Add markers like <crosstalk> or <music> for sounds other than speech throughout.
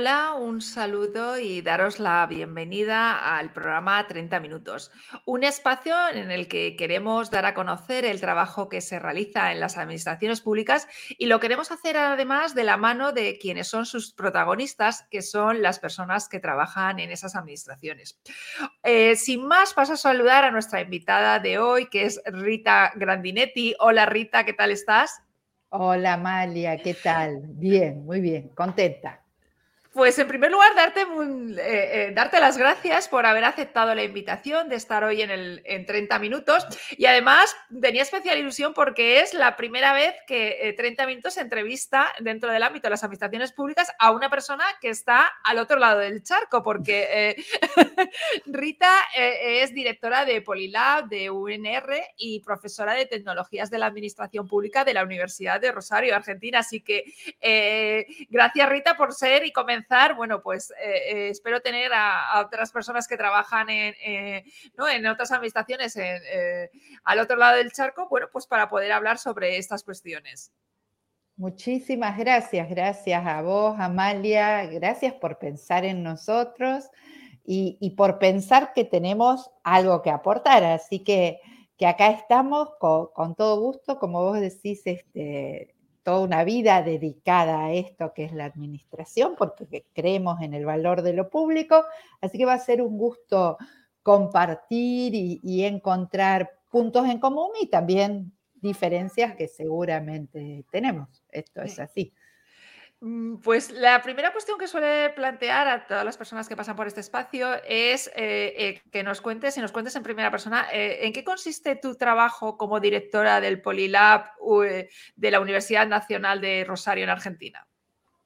Hola, un saludo y daros la bienvenida al programa 30 Minutos, un espacio en el que queremos dar a conocer el trabajo que se realiza en las administraciones públicas y lo queremos hacer además de la mano de quienes son sus protagonistas, que son las personas que trabajan en esas administraciones. Eh, sin más, paso a saludar a nuestra invitada de hoy, que es Rita Grandinetti. Hola Rita, ¿qué tal estás? Hola Amalia, ¿qué tal? Bien, muy bien, contenta. Pues en primer lugar, darte, eh, eh, darte las gracias por haber aceptado la invitación de estar hoy en, el, en 30 minutos. Y además tenía especial ilusión porque es la primera vez que 30 eh, minutos entrevista dentro del ámbito de las administraciones públicas a una persona que está al otro lado del charco, porque <laughs> Rita es directora de Polilab, de UNR y profesora de tecnologías de la administración pública de la Universidad de Rosario, Argentina. Así que gracias Rita por ser y comenzar bueno, pues eh, eh, espero tener a, otras personas que trabajan en, eh, en otras administraciones al otro lado del charco, bueno, pues para poder hablar sobre estas cuestiones. Muchísimas gracias, gracias a vos, Amalia, gracias por pensar en nosotros y, por pensar que tenemos algo que aportar. Así que, que acá estamos con, con todo gusto, como vos decís, este, toda una vida dedicada a esto que es la administración, porque creemos en el valor de lo público, así que va a ser un gusto compartir y, encontrar puntos en común y también diferencias que seguramente tenemos. Esto es así. Mm, pues la primera cuestión que suele plantear a todas las personas que pasan por este espacio es eh, eh, que nos cuentes, y nos cuentes en primera persona, eh, ¿en qué consiste tu trabajo como directora del Polilab de la Universidad Nacional de Rosario en Argentina?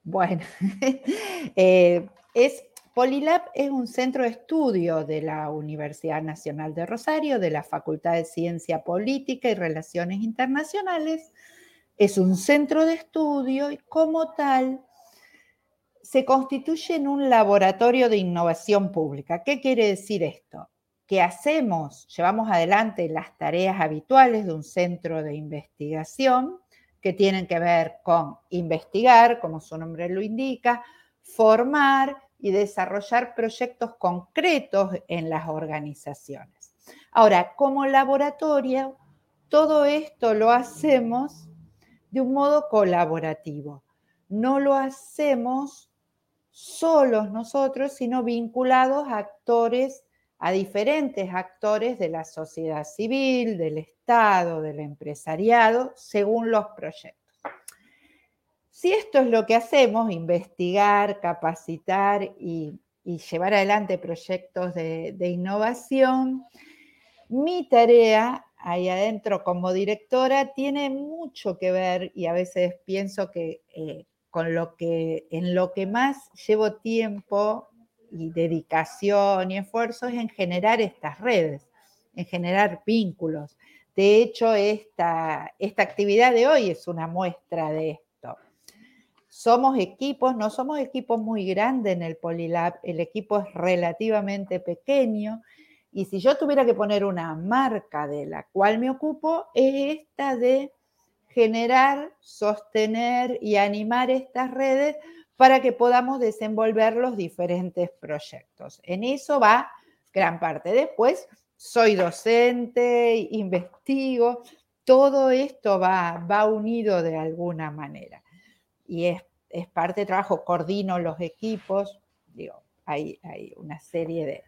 Bueno, <laughs> es, Polilab es un centro de estudio de la Universidad Nacional de Rosario, de la Facultad de Ciencia Política y Relaciones Internacionales es un centro de estudio y como tal se constituye en un laboratorio de innovación pública. ¿Qué quiere decir esto? Que hacemos, llevamos adelante las tareas habituales de un centro de investigación que tienen que ver con investigar, como su nombre lo indica, formar y desarrollar proyectos concretos en las organizaciones. Ahora, como laboratorio, todo esto lo hacemos de un modo colaborativo. No lo hacemos solos nosotros, sino vinculados a actores, a diferentes actores de la sociedad civil, del Estado, del empresariado, según los proyectos. Si esto es lo que hacemos, investigar, capacitar y, llevar adelante proyectos de innovación, mi tarea ahí adentro como directora tiene mucho que ver y a veces pienso que eh, con lo que en lo que más llevo tiempo y dedicación y esfuerzo es en generar estas redes, en generar vínculos. De hecho, esta, esta actividad de hoy es una muestra de esto. Somos equipos, no somos equipos muy grandes en el Polilab, el equipo es relativamente pequeño y si yo tuviera que poner una marca de la cual me ocupo, es esta de generar, sostener y animar estas redes para que podamos desenvolver los diferentes proyectos. En eso va gran parte. Después, soy docente, investigo, todo esto va, va unido de alguna manera. Y es, es parte de trabajo, coordino los equipos, digo, hay, hay una serie de,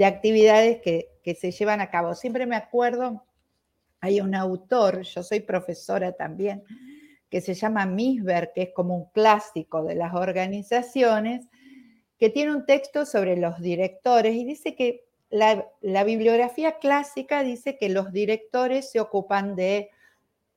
de actividades que, se llevan a cabo. Siempre me acuerdo, hay un autor, yo soy profesora también, que se llama Misber, que es como un clásico de las organizaciones, que tiene un texto sobre los directores y dice que la, bibliografía clásica dice que los directores se ocupan de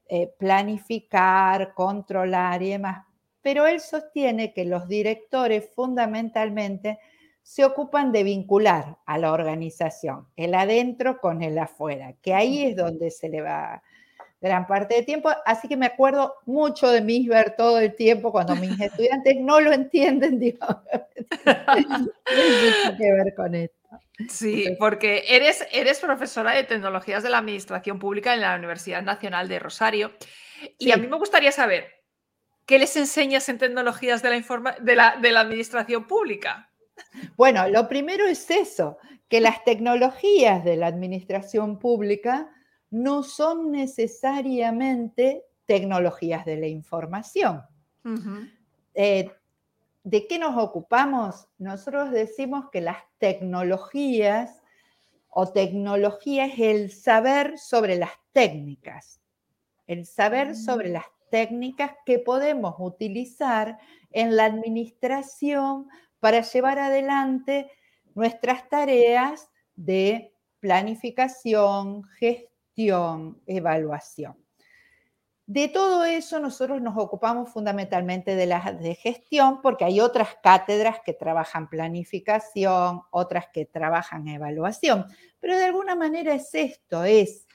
eh, planificar, controlar y demás, pero él sostiene que los directores fundamentalmente se ocupan de vincular a la organización, el adentro con el afuera, que ahí es donde se le va gran parte del tiempo. Así que me acuerdo mucho de Misber todo el tiempo cuando mis <laughs> estudiantes no lo entienden, digo, tiene que ver con esto. Sí, porque eres, eres profesora de tecnologías de la administración pública en la Universidad Nacional de Rosario. Y a mí me gustaría saber, ¿qué les enseñas en tecnologías de la, de la, de la administración pública? Bueno, lo primero es eso, que las tecnologías de la administración pública no son necesariamente tecnologías de la información. Eh, ¿De qué nos ocupamos? Nosotros decimos que las tecnologías o tecnología es el saber sobre las técnicas, el saber sobre mm. las técnicas que podemos utilizar en la administración para llevar adelante nuestras tareas de planificación, gestión, evaluación. De todo eso nosotros nos ocupamos fundamentalmente de la de gestión porque hay otras cátedras que trabajan planificación, otras que trabajan evaluación, pero de alguna manera es esto, es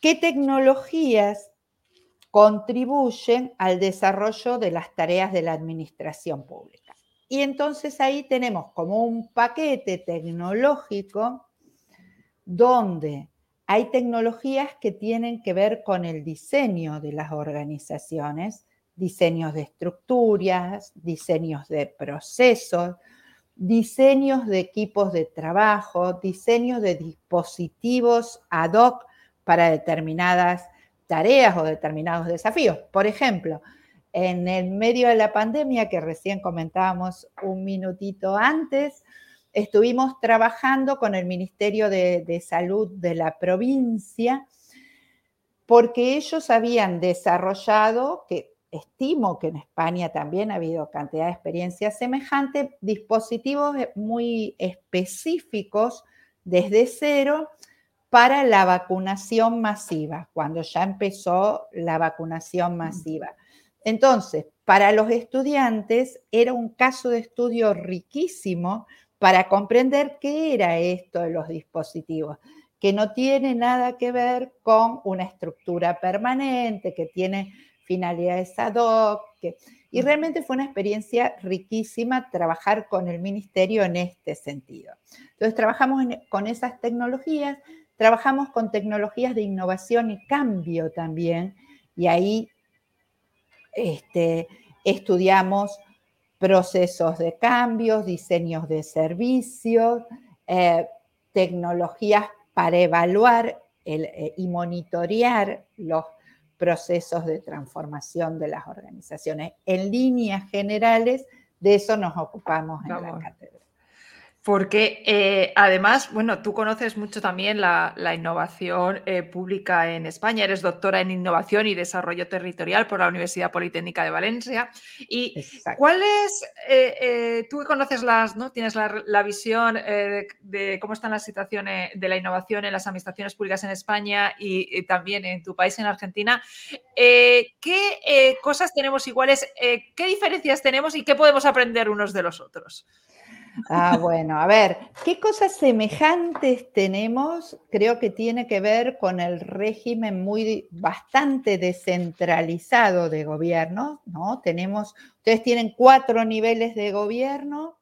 qué tecnologías contribuyen al desarrollo de las tareas de la administración pública. Y entonces ahí tenemos como un paquete tecnológico donde hay tecnologías que tienen que ver con el diseño de las organizaciones, diseños de estructuras, diseños de procesos, diseños de equipos de trabajo, diseños de dispositivos ad hoc para determinadas tareas o determinados desafíos. Por ejemplo, en el medio de la pandemia que recién comentábamos un minutito antes, estuvimos trabajando con el Ministerio de, Salud de la provincia porque ellos habían desarrollado, que estimo que en España también ha habido cantidad de experiencias semejantes, dispositivos muy específicos desde cero para la vacunación masiva, cuando ya empezó la vacunación masiva. Entonces, para los estudiantes era un caso de estudio riquísimo para comprender qué era esto de los dispositivos, que no tiene nada que ver con una estructura permanente, que tiene finalidades ad hoc. y realmente fue una experiencia riquísima trabajar con el ministerio en este sentido. Entonces, trabajamos con esas tecnologías, trabajamos con tecnologías de innovación y cambio también, y ahí este, estudiamos procesos de cambios, diseños de servicios, eh, tecnologías para evaluar eh, y monitorear los procesos de transformación de las organizaciones. En líneas generales, de eso nos ocupamos en la cátedra. Porque eh, además, bueno, tú conoces mucho también la, innovación eh, pública en España, eres doctora en innovación y desarrollo territorial por la Universidad Politécnica de Valencia. ¿Y cuál es, eh, tú conoces las, ¿no? Tienes la, visión de cómo están las situaciones de la innovación en las administraciones públicas en España y, también en tu país, en Argentina? ¿Qué cosas tenemos iguales? ¿Qué diferencias tenemos y qué podemos aprender unos de los otros? Ah, bueno, a ver, ¿qué cosas semejantes tenemos? Creo que tiene que ver con el régimen muy bastante descentralizado de gobierno, ¿no? Tenemos, ustedes tienen cuatro niveles de gobierno,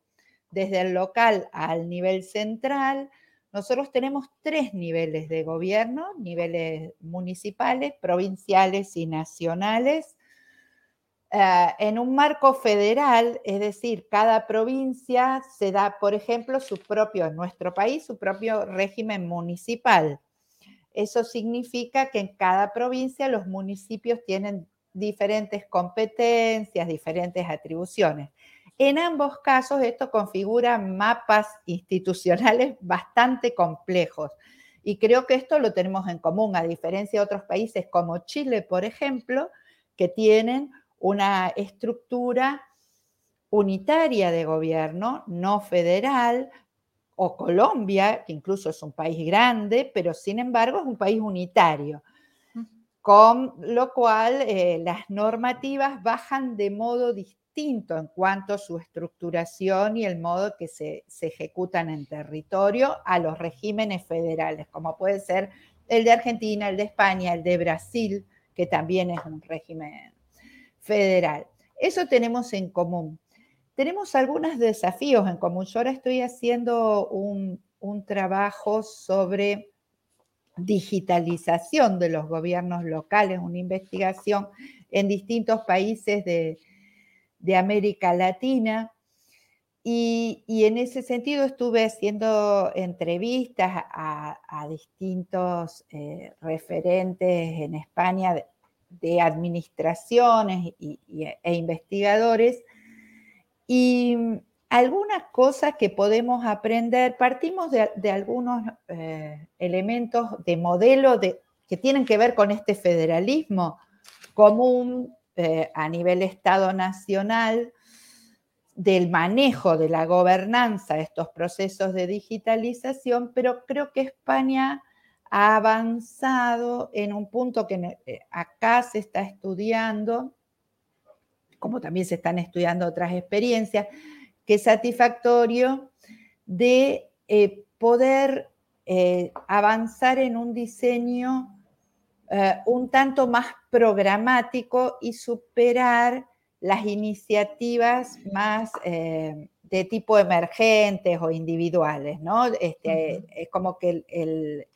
desde el local al nivel central. Nosotros tenemos tres niveles de gobierno, niveles municipales, provinciales y nacionales. Eh, en un marco federal, es decir, cada provincia se da, por ejemplo, su propio, en nuestro país, su propio régimen municipal. Eso significa que en cada provincia los municipios tienen diferentes competencias, diferentes atribuciones. En ambos casos esto configura mapas institucionales <laughs> bastante complejos y creo que esto lo tenemos en común, a diferencia de otros países como Chile, por ejemplo, que tienen una estructura unitaria de gobierno, no federal, o Colombia, que incluso es un país grande, pero sin embargo es un país unitario, con lo cual eh, las normativas bajan de modo distinto en cuanto a su estructuración y el modo que se, se ejecutan en territorio a los regímenes federales, como puede ser el de Argentina, el de España, el de Brasil, que también es un régimen federal. Eso tenemos en común. Tenemos algunos desafíos en común. Yo ahora estoy haciendo un, trabajo sobre digitalización de los gobiernos locales, una investigación en distintos países de, América Latina. Y, en ese sentido estuve haciendo entrevistas a, distintos eh, referentes en España de, administraciones e investigadores. Y algunas cosas que podemos aprender, partimos de, algunos eh, elementos de modelo de, que tienen que ver con este federalismo común eh, a nivel Estado nacional, del manejo de la gobernanza estos procesos de digitalización, pero creo que España ha avanzado en un punto que eh, acá se está estudiando, como también se están estudiando otras experiencias, que es satisfactorio de eh, poder eh, avanzar en un diseño eh, un tanto más programático y superar las iniciativas más de tipo emergentes o individuales, ¿no? Este, Es como que el, el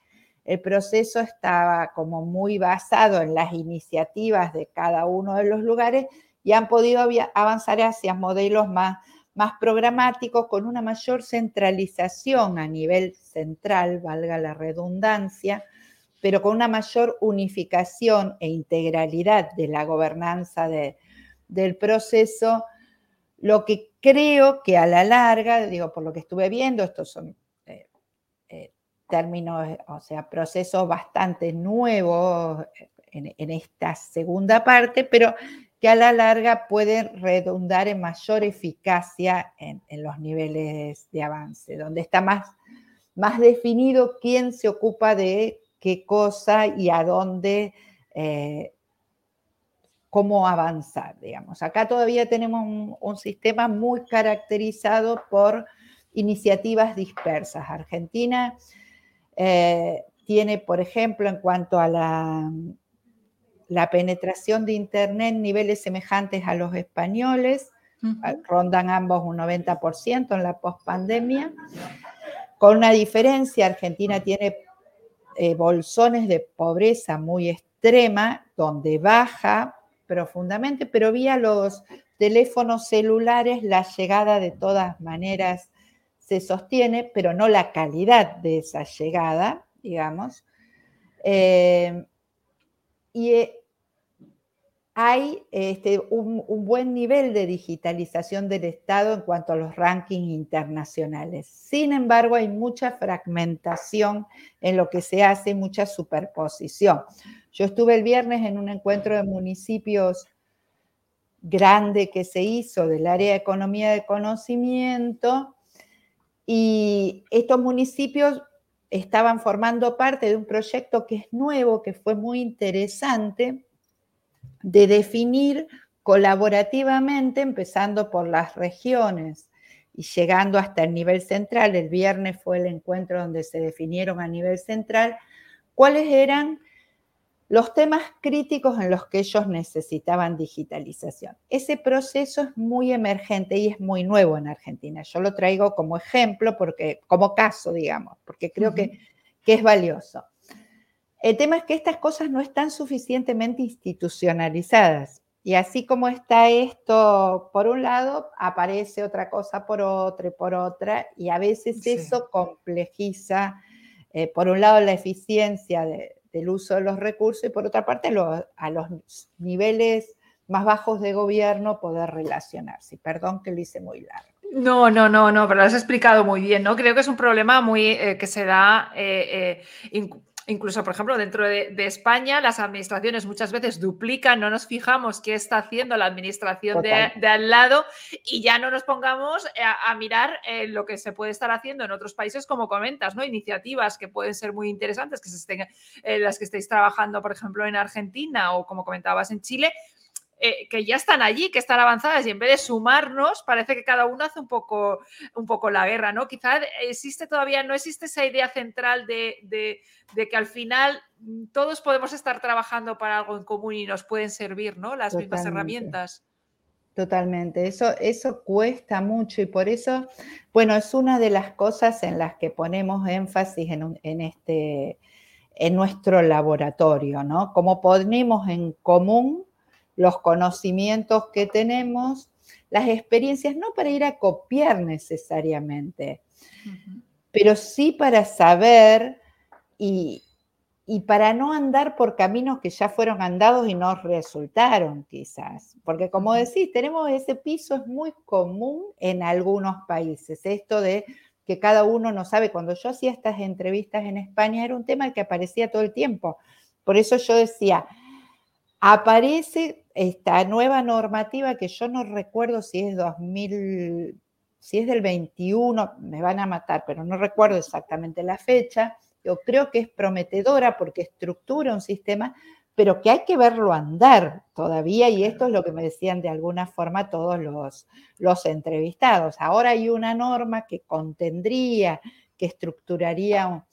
proceso estaba como muy basado en las iniciativas de cada uno de los lugares y han podido avanzar hacia modelos más más programático, con una mayor centralización a nivel central, valga la redundancia, pero con una mayor unificación e integralidad de la gobernanza del proceso, lo que creo que a la larga, digo, por lo que estuve viendo, estos son términos, o sea, procesos bastante nuevos en, en, esta segunda parte, pero que a la larga pueden redundar en mayor eficacia en, los niveles de avance, donde está más, más, definido quién se ocupa de qué cosa y a dónde, eh, cómo avanzar, digamos. Acá todavía tenemos un, sistema muy caracterizado por iniciativas dispersas. Argentina eh, tiene, por ejemplo, en cuanto a la la penetración de Internet niveles semejantes a los españoles, rondan ambos un 90% en la pospandemia, con una diferencia, Argentina tiene eh, bolsones de pobreza muy extrema, donde baja profundamente, pero vía los teléfonos celulares la llegada de todas maneras se sostiene, pero no la calidad de esa llegada, digamos. Eh, y eh, hay este, un, buen nivel de digitalización del Estado en cuanto a los rankings internacionales. Sin embargo, hay mucha fragmentación en lo que se hace, mucha superposición. Yo estuve el viernes en un encuentro de municipios grande que se hizo del área de economía de conocimiento y estos municipios estaban formando parte de un proyecto que es nuevo, que fue muy interesante, de definir colaborativamente, empezando por las regiones y llegando hasta el nivel central. El viernes fue el encuentro donde se definieron a nivel central cuáles eran los temas críticos en los que ellos necesitaban digitalización. Ese proceso es muy emergente y es muy nuevo en Argentina. Yo lo traigo como ejemplo, porque, como caso, digamos, porque creo que, que es valioso. El tema es que estas cosas no están suficientemente institucionalizadas. Y así como está esto por un lado, aparece otra cosa por otra y por otra, y a veces eso complejiza, eh, por un lado, la eficiencia del uso de los recursos y por otra parte, a los niveles más bajos de gobierno poder relacionarse. Perdón que lo hice muy largo. No, no, no, no, pero lo has explicado muy bien, ¿no? Creo que es un problema muy eh, que se da eh, Incluso, por ejemplo, dentro de, España, las administraciones muchas veces duplican, no nos fijamos qué está haciendo la administración de, al lado y ya no nos pongamos a, mirar eh, lo que se puede estar haciendo en otros países, como comentas, ¿no? Iniciativas que pueden ser muy interesantes, que se estén, eh, las que estéis trabajando, por ejemplo, en Argentina o como comentabas en Chile, eh, que ya están allí, que están avanzadas y en vez de sumarnos, parece que cada uno hace un poco, un poco la guerra, ¿no? Quizá existe todavía, no existe esa idea central de, que al final mm, todos podemos estar trabajando para algo en común y nos pueden servir, ¿no? Las mismas herramientas. Totalmente, eso, eso cuesta mucho y por eso, bueno, es una de las cosas en las que ponemos énfasis en, en este en nuestro laboratorio, ¿no? Cómo ponemos en común los conocimientos que tenemos, las experiencias, no para ir a copiar necesariamente, pero sí para saber y, y para no andar por caminos que ya fueron andados y no resultaron quizás. Porque como decís, tenemos ese piso, es muy común en algunos países, esto de que cada uno no sabe. Cuando yo hacía estas entrevistas en España era un tema que aparecía todo el tiempo. Por eso yo decía, aparece esta nueva normativa que yo no recuerdo si es 2000, si es del 21, me van a matar, pero no recuerdo exactamente la fecha yo creo que es prometedora porque estructura un sistema, pero que hay que verlo andar todavía, y esto es lo que me decían de alguna forma todos los, los entrevistados. Ahora hay una norma que contendría, que estructuraría un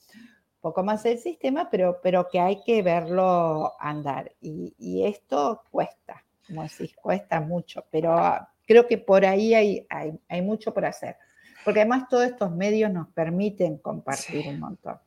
poco más el sistema, pero, pero que hay que verlo andar. Y, esto cuesta, como decís, cuesta mucho, pero creo que por ahí hay, hay, mucho por hacer. Porque además todos estos medios nos permiten compartir un montón.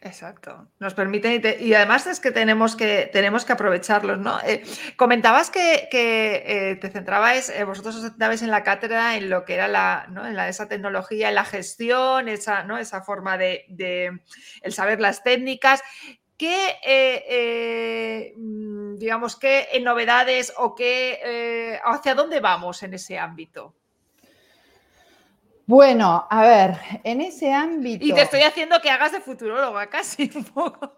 Exacto. Nos permiten y, además es que tenemos que, tenemos que aprovecharlos, ¿no? Eh, comentabas que, eh, te centrabais, eh, vosotros os centrabais en la cátedra en lo que era la, ¿no? en la, esa tecnología, en la gestión, esa, ¿no? esa forma de, el saber las técnicas. ¿Qué, mm, digamos, qué novedades o qué, hacia dónde vamos en ese ámbito? Bueno, a ver, en ese ámbito. Y te estoy haciendo que hagas de futuróloga casi un poco.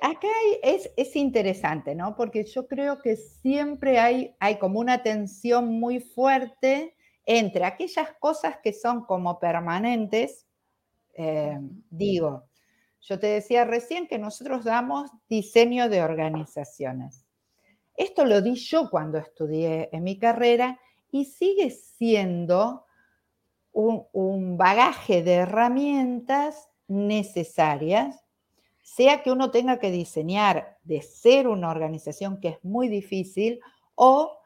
Acá, es, interesante, ¿no? Porque yo creo que siempre hay, hay como una tensión muy fuerte entre aquellas cosas que son como permanentes. Eh, digo, yo te decía recién que nosotros damos diseño de organizaciones. Esto lo di yo cuando estudié en mi carrera y sigue siendo un, bagaje de herramientas necesarias, sea que uno tenga que diseñar de ser una organización que es muy difícil o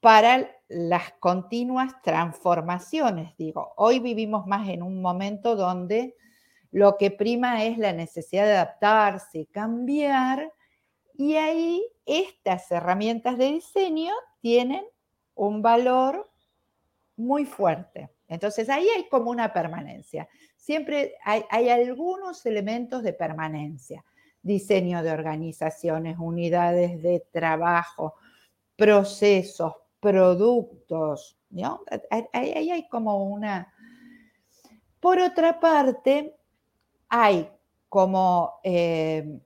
para las continuas transformaciones. Digo, hoy vivimos más en un momento donde lo que prima es la necesidad de adaptarse cambiar, y ahí estas herramientas de diseño tienen un valor muy fuerte. Entonces ahí hay como una permanencia. Siempre hay, algunos elementos de permanencia. Diseño de organizaciones, unidades de trabajo, procesos, productos. ¿no? Ahí hay como una... Por otra parte, hay como eh,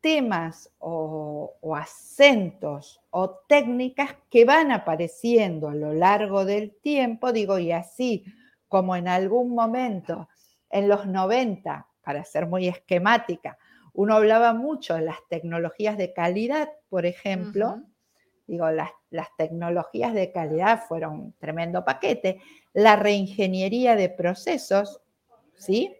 temas o, acentos o técnicas que van apareciendo a lo largo del tiempo, digo, y así como en algún momento, en los 90, para ser muy esquemática, uno hablaba mucho de las tecnologías de calidad, por ejemplo, digo, las, las tecnologías de calidad fueron un tremendo paquete, la reingeniería de procesos, ¿sí?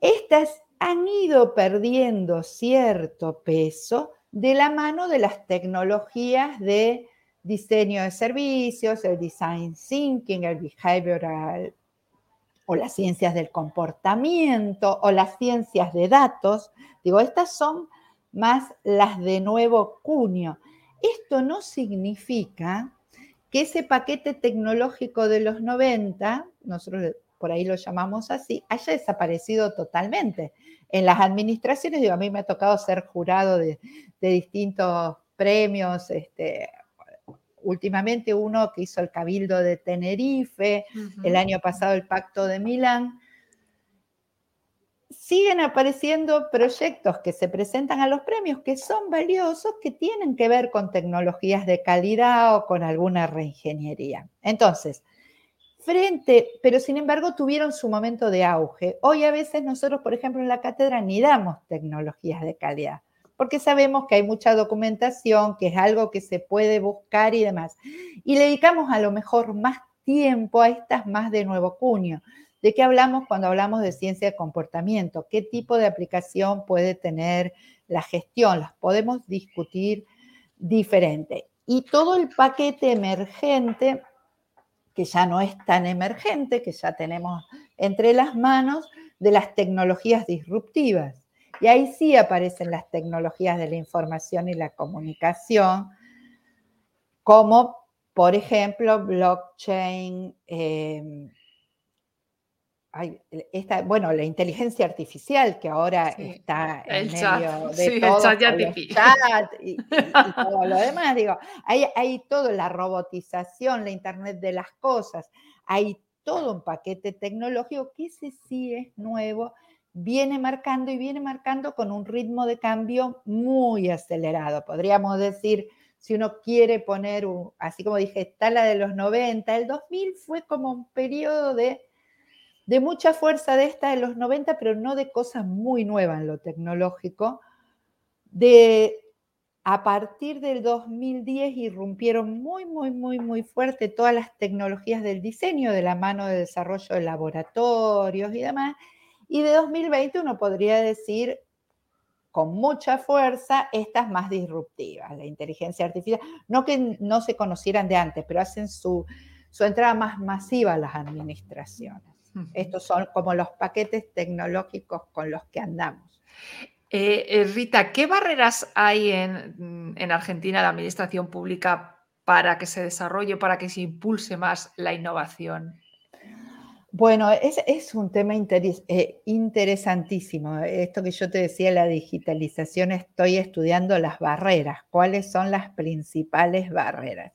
Estas han ido perdiendo cierto peso de la mano de las tecnologías de diseño de servicios, el design thinking, el behavioral o las ciencias del comportamiento o las ciencias de datos. Digo, estas son más las de nuevo cuño. Esto no significa que ese paquete tecnológico de los 90, nosotros por ahí lo llamamos así, haya desaparecido totalmente. En las administraciones, digo, a mí me ha tocado ser jurado de, distintos premios, este, últimamente uno que hizo el Cabildo de Tenerife, el año pasado el Pacto de Milán. Siguen apareciendo proyectos que se presentan a los premios que son valiosos, que tienen que ver con tecnologías de calidad o con alguna reingeniería. Entonces, frente, pero sin embargo tuvieron su momento de auge. Hoy a veces nosotros, por ejemplo, en la cátedra ni damos tecnologías de calidad, porque sabemos que hay mucha documentación, que es algo que se puede buscar y demás. Y le dedicamos a lo mejor más tiempo a estas más de nuevo cuño. ¿De qué hablamos cuando hablamos de ciencia de comportamiento? ¿Qué tipo de aplicación puede tener la gestión? Las podemos discutir diferente. Y todo el paquete emergente que ya no es tan emergente, que ya tenemos entre las manos, de las tecnologías disruptivas. Y ahí sí aparecen las tecnologías de la información y la comunicación, como por ejemplo blockchain, esta, bueno, la inteligencia artificial que ahora está en medio de todo y, <laughs> todo lo demás, digo, hay, hay todo, la robotización, la Internet de las cosas, hay todo un paquete tecnológico que ese sí es nuevo, viene marcando y viene marcando con un ritmo de cambio muy acelerado. Podríamos decir, si uno quiere poner, un, así como dije, está la de los 90, el 2000 fue como un periodo de de mucha fuerza de esta de los 90, pero no de cosas muy nuevas en lo tecnológico. De a partir del 2010 irrumpieron muy, muy, muy, muy fuerte todas las tecnologías del diseño, de la mano de desarrollo de laboratorios y demás. Y de 2020 uno podría decir con mucha fuerza estas más disruptivas, la inteligencia artificial, no que no se conocieran de antes, pero hacen su, su entrada más masiva a las administraciones. Estos son como los paquetes tecnológicos con los que andamos. Eh, eh, Rita, ¿qué barreras hay en, Argentina de administración pública para que se desarrolle, para que se impulse más la innovación? Bueno, es, un tema eh, interesantísimo. Esto que yo te decía, la digitalización, estoy estudiando las barreras, cuáles son las principales barreras.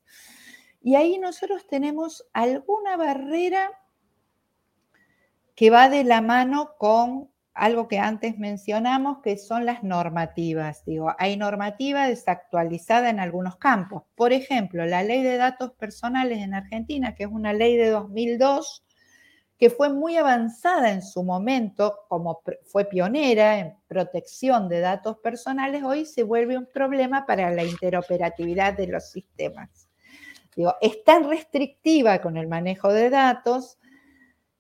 Y ahí nosotros tenemos alguna barrera que va de la mano con algo que antes mencionamos, que son las normativas. Digo, hay normativa desactualizada en algunos campos. Por ejemplo, la ley de datos personales en Argentina, que es una ley de 2002, que fue muy avanzada en su momento, como fue pionera en protección de datos personales, hoy se vuelve un problema para la interoperatividad de los sistemas. Digo, es tan restrictiva con el manejo de datos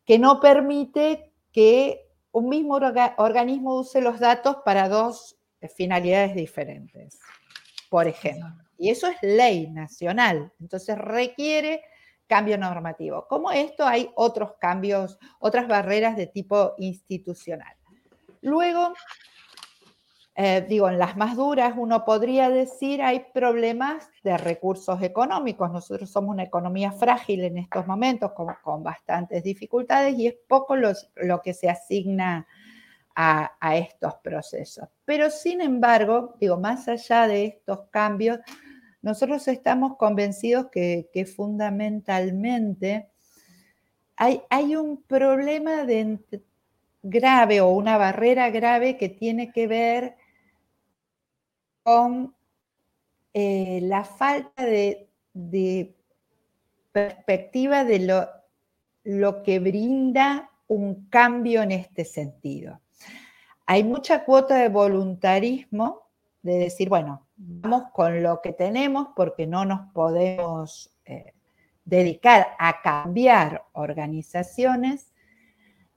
que no permite que un mismo organismo use los datos para dos finalidades diferentes, por ejemplo. Y eso es ley nacional, entonces requiere cambio normativo. Como esto hay otros cambios, otras barreras de tipo institucional. Luego, eh, digo, en las más duras uno podría decir hay problemas de recursos económicos. Nosotros somos una economía frágil en estos momentos con, con bastantes dificultades y es poco lo que se asigna a, estos procesos. Pero sin embargo, digo, más allá de estos cambios, nosotros estamos convencidos que, fundamentalmente hay, hay, un problema de, grave o una barrera grave que tiene que ver con eh, la falta de, perspectiva de lo, que brinda un cambio en este sentido. Hay mucha cuota de voluntarismo de decir, bueno, vamos con lo que tenemos porque no nos podemos eh, dedicar a cambiar organizaciones.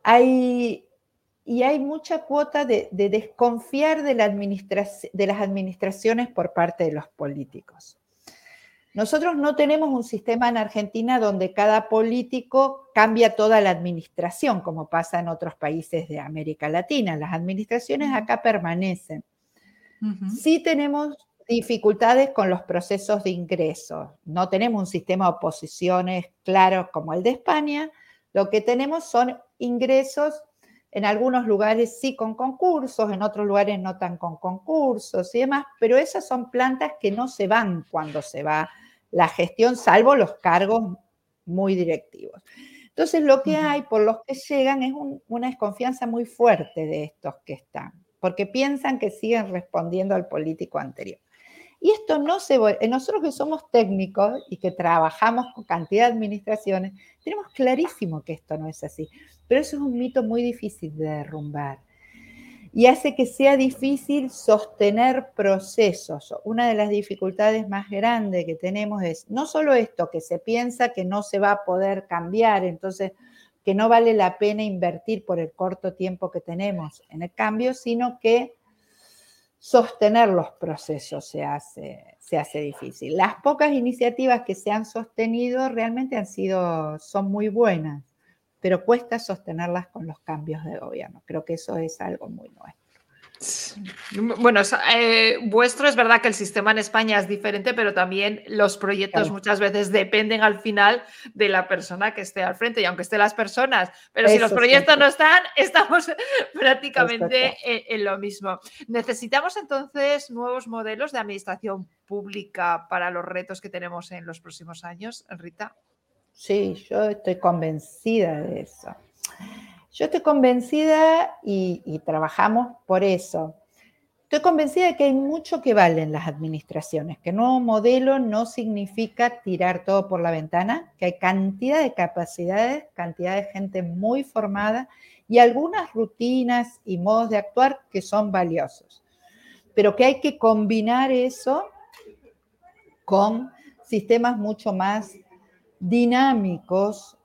Hay y hay mucha cuota de, desconfiar de, de las administraciones por parte de los políticos. Nosotros no tenemos un sistema en Argentina donde cada político cambia toda la administración, como pasa en otros países de América Latina. Las administraciones acá permanecen. Sí tenemos dificultades con los procesos de ingreso. No tenemos un sistema de oposiciones claro como el de España. Lo que tenemos son ingresos en algunos lugares sí con concursos, en otros lugares no tan con concursos y demás, pero esas son plantas que no se van cuando se va la gestión, salvo los cargos muy directivos. Entonces, lo que hay por los que llegan es una desconfianza muy fuerte de estos que están, porque piensan que siguen respondiendo al político anterior. Y esto no se... Nosotros que somos técnicos y que trabajamos con cantidad de administraciones, tenemos clarísimo que esto no es así. Pero eso es un mito muy difícil de derrumbar. Y hace que sea difícil sostener procesos. Una de las dificultades más grandes que tenemos es no solo esto, que se piensa que no se va a poder cambiar, entonces que no vale la pena invertir por el corto tiempo que tenemos en el cambio, sino que sostener los procesos se hace, se hace difícil. Las pocas iniciativas que se han sostenido realmente han sido, son muy buenas. pero cuesta sostenerlas con los cambios de gobierno. Creo que eso es algo muy nuevo. Bueno, eh, vuestro es verdad que el sistema en España es diferente, pero también los proyectos muchas veces dependen al final de la persona que esté al frente y aunque estén las personas, pero si los proyectos no están, <laughs> estamos prácticamente en, lo mismo. Necesitamos entonces nuevos modelos de administración pública para los retos que tenemos en los próximos años, Rita. Sí, yo estoy convencida de eso. Yo estoy convencida y, trabajamos por eso. Estoy convencida de que hay mucho que vale en las administraciones, que nuevo modelo no significa tirar todo por la ventana, que hay cantidad de capacidades, cantidad de gente muy formada y algunas rutinas y modos de actuar que son valiosos, pero que hay que combinar eso con sistemas mucho más dinámicos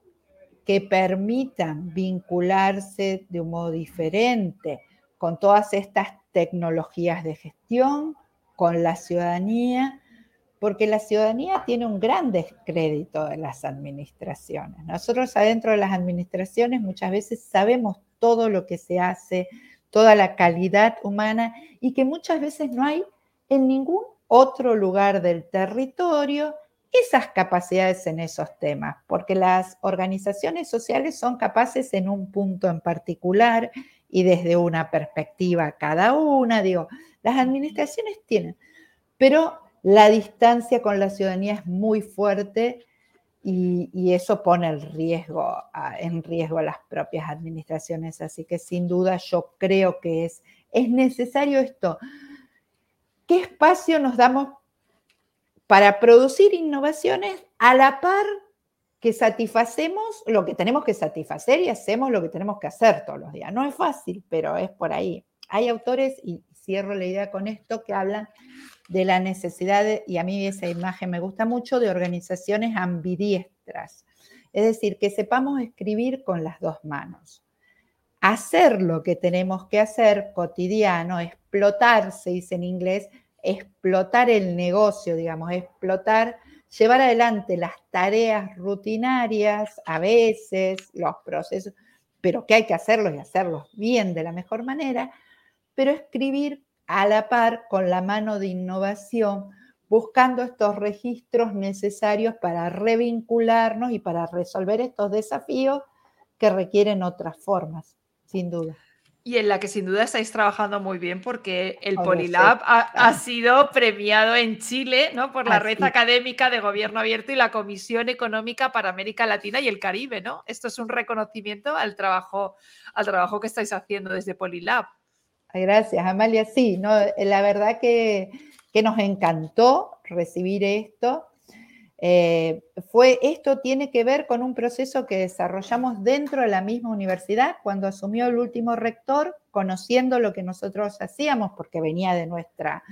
que permitan vincularse de un modo diferente con todas estas tecnologías de gestión, con la ciudadanía, porque la ciudadanía tiene un gran descrédito de las administraciones. Nosotros adentro de las administraciones muchas veces sabemos todo lo que se hace, toda la calidad humana y que muchas veces no hay en ningún otro lugar del territorio esas capacidades en esos temas, porque las organizaciones sociales son capaces en un punto en particular y desde una perspectiva cada una, digo, las administraciones tienen, pero la distancia con la ciudadanía es muy fuerte y, eso pone el riesgo en riesgo a las propias administraciones, así que sin duda yo creo que es, es necesario esto. ¿Qué espacio nos damos para producir innovaciones a la par que satisfacemos lo que tenemos que satisfacer y hacemos lo que tenemos que hacer todos los días. No es fácil, pero es por ahí. Hay autores, y cierro la idea con esto, que hablan de la necesidad, y a mí esa imagen me gusta mucho, de organizaciones ambidiestras. Es decir, que sepamos escribir con las dos manos. Hacer lo que tenemos que hacer cotidiano, explotar, se dice en inglés, explotar el negocio, digamos, explotar, llevar adelante las tareas rutinarias, a veces los procesos, pero que hay que hacerlos y hacerlos bien de la mejor manera, pero escribir a la par con la mano de innovación, buscando estos registros necesarios para revincularnos y para resolver estos desafíos que requieren otras formas, sin duda y en la que sin duda estáis trabajando muy bien porque el Polilab ha, sido premiado en Chile ¿no? por la Red Académica de Gobierno Abierto y la Comisión Económica para América Latina y el Caribe. ¿no? Esto es un reconocimiento al trabajo, al trabajo que estáis haciendo desde Polilab. Gracias, Amalia. Sí, no, la verdad que, que nos encantó recibir esto. Eh, fue, esto tiene que ver con un proceso que desarrollamos dentro de la misma universidad cuando asumió el último rector, conociendo lo que nosotros hacíamos, porque venía de nuestra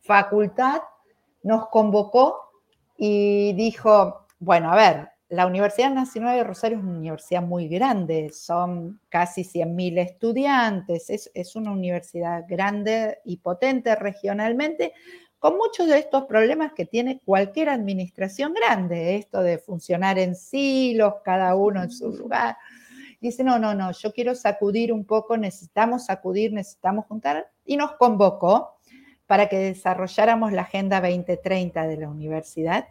facultad, nos convocó y dijo, bueno, a ver, la Universidad Nacional de Rosario es una universidad muy grande, son casi 100.000 estudiantes, es, es una universidad grande y potente regionalmente, con muchos de estos problemas que tiene cualquier administración grande, esto de funcionar en silos, cada uno en su lugar. Dice, no, no, no, yo quiero sacudir un poco, necesitamos sacudir, necesitamos juntar, y nos convocó para que desarrolláramos la Agenda 2030 de la universidad.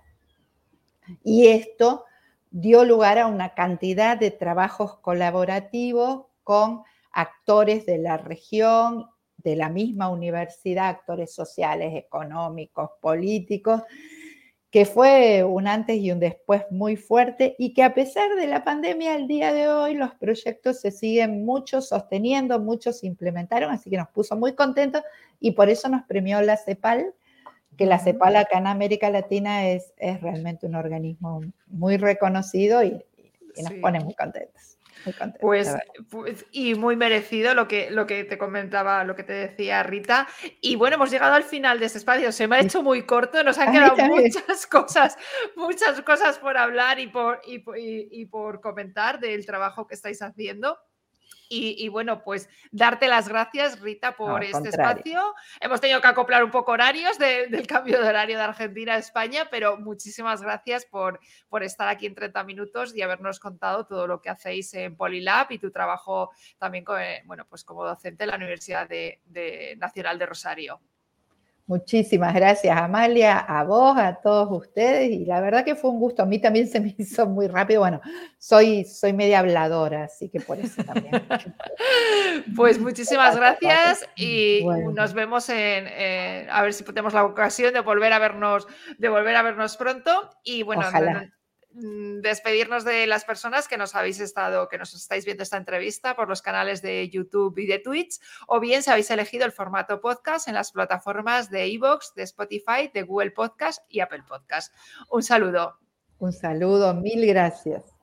Y esto dio lugar a una cantidad de trabajos colaborativos con actores de la región de la misma universidad, actores sociales, económicos, políticos, que fue un antes y un después muy fuerte y que a pesar de la pandemia al día de hoy los proyectos se siguen muchos sosteniendo, muchos se implementaron, así que nos puso muy contentos y por eso nos premió la CEPAL, que la CEPAL acá en América Latina es, es realmente un organismo muy reconocido y, nos pone muy contentos. Pues, pues, y muy merecido lo que, lo que te comentaba, lo que te decía Rita. Y bueno, hemos llegado al final de este espacio. Se me ha hecho muy corto, nos han quedado muchas <laughs> cosas, muchas cosas por hablar y por, y, por comentar del trabajo que estáis haciendo. Y, bueno, pues darte las gracias, Rita, por este espacio. Hemos tenido que acoplar un poco horarios del cambio de horario de Argentina a España, pero muchísimas gracias por, por estar aquí en 30 minutos y habernos contado todo lo que hacéis en Polilab y tu trabajo también eh, bueno, pues como docente en la Universidad de Nacional de Rosario. Muchísimas gracias, Amalia, a vos, a todos ustedes. Y la verdad que fue un gusto. A mí también se me <laughs> hizo muy rápido. Bueno, soy, soy media habladora, así que por eso también. <laughs> pues muchísimas gracias y nos vemos en, a ver si tenemos la ocasión de volver a vernos, de volver a vernos pronto. Y bueno, Mm, despedirnos de las personas que nos habéis estado, que nos estáis viendo esta entrevista por los canales de YouTube y de Twitch, o bien si habéis elegido el formato podcast en las plataformas de iVoox, de Spotify, de Google Podcast y Apple Podcast. Un saludo. Un saludo, mil gracias.